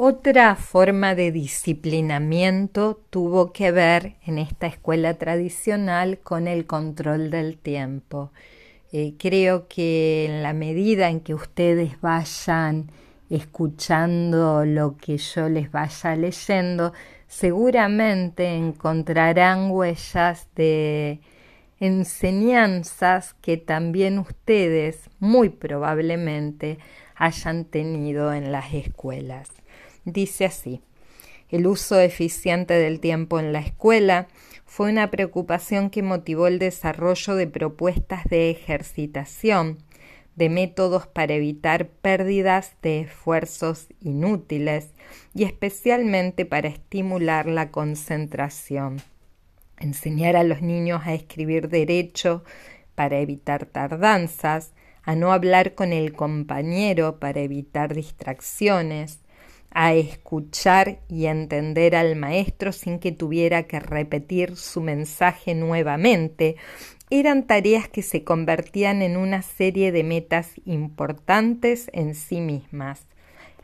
Otra forma de disciplinamiento tuvo que ver en esta escuela tradicional con el control del tiempo. Eh, creo que en la medida en que ustedes vayan escuchando lo que yo les vaya leyendo, seguramente encontrarán huellas de enseñanzas que también ustedes muy probablemente hayan tenido en las escuelas. Dice así, el uso eficiente del tiempo en la escuela fue una preocupación que motivó el desarrollo de propuestas de ejercitación, de métodos para evitar pérdidas de esfuerzos inútiles y especialmente para estimular la concentración. Enseñar a los niños a escribir derecho para evitar tardanzas, a no hablar con el compañero para evitar distracciones, a escuchar y entender al maestro sin que tuviera que repetir su mensaje nuevamente, eran tareas que se convertían en una serie de metas importantes en sí mismas.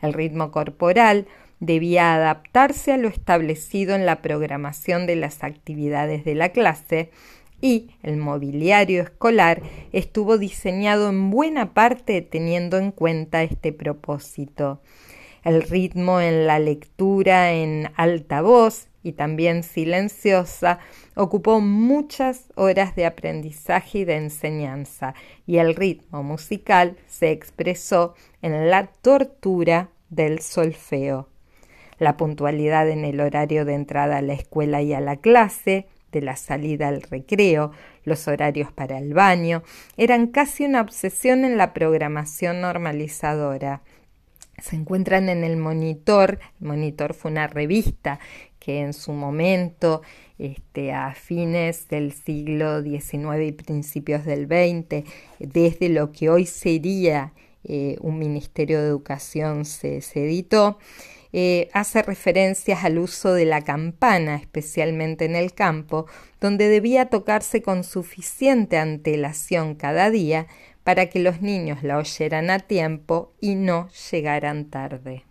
El ritmo corporal debía adaptarse a lo establecido en la programación de las actividades de la clase y el mobiliario escolar estuvo diseñado en buena parte teniendo en cuenta este propósito el ritmo en la lectura en alta voz y también silenciosa ocupó muchas horas de aprendizaje y de enseñanza, y el ritmo musical se expresó en la tortura del solfeo. La puntualidad en el horario de entrada a la escuela y a la clase, de la salida al recreo, los horarios para el baño, eran casi una obsesión en la programación normalizadora se encuentran en el Monitor. El Monitor fue una revista que en su momento, este, a fines del siglo XIX y principios del XX, desde lo que hoy sería eh, un Ministerio de Educación se, editó, eh, hace referencias al uso de la campana, especialmente en el campo, donde debía tocarse con suficiente antelación cada día para que los niños la oyeran a tiempo y no llegaran tarde.